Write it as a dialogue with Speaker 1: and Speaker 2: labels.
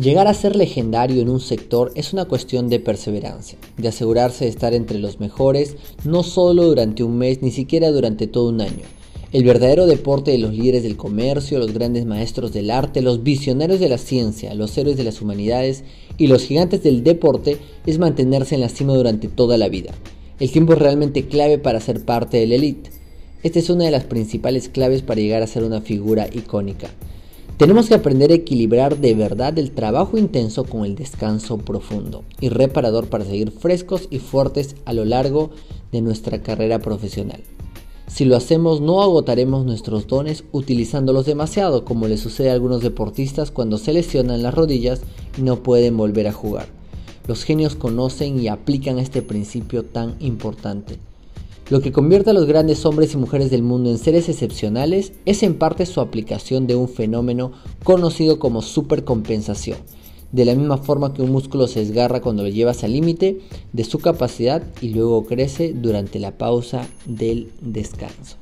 Speaker 1: Llegar a ser legendario en un sector es una cuestión de perseverancia, de asegurarse de estar entre los mejores, no solo durante un mes, ni siquiera durante todo un año. El verdadero deporte de los líderes del comercio, los grandes maestros del arte, los visionarios de la ciencia, los héroes de las humanidades y los gigantes del deporte es mantenerse en la cima durante toda la vida. El tiempo es realmente clave para ser parte de la élite. Esta es una de las principales claves para llegar a ser una figura icónica. Tenemos que aprender a equilibrar de verdad el trabajo intenso con el descanso profundo y reparador para seguir frescos y fuertes a lo largo de nuestra carrera profesional. Si lo hacemos no agotaremos nuestros dones utilizándolos demasiado como le sucede a algunos deportistas cuando se lesionan las rodillas y no pueden volver a jugar. Los genios conocen y aplican este principio tan importante. Lo que convierte a los grandes hombres y mujeres del mundo en seres excepcionales es en parte su aplicación de un fenómeno conocido como supercompensación. De la misma forma que un músculo se desgarra cuando lo llevas al límite de su capacidad y luego crece durante la pausa del descanso.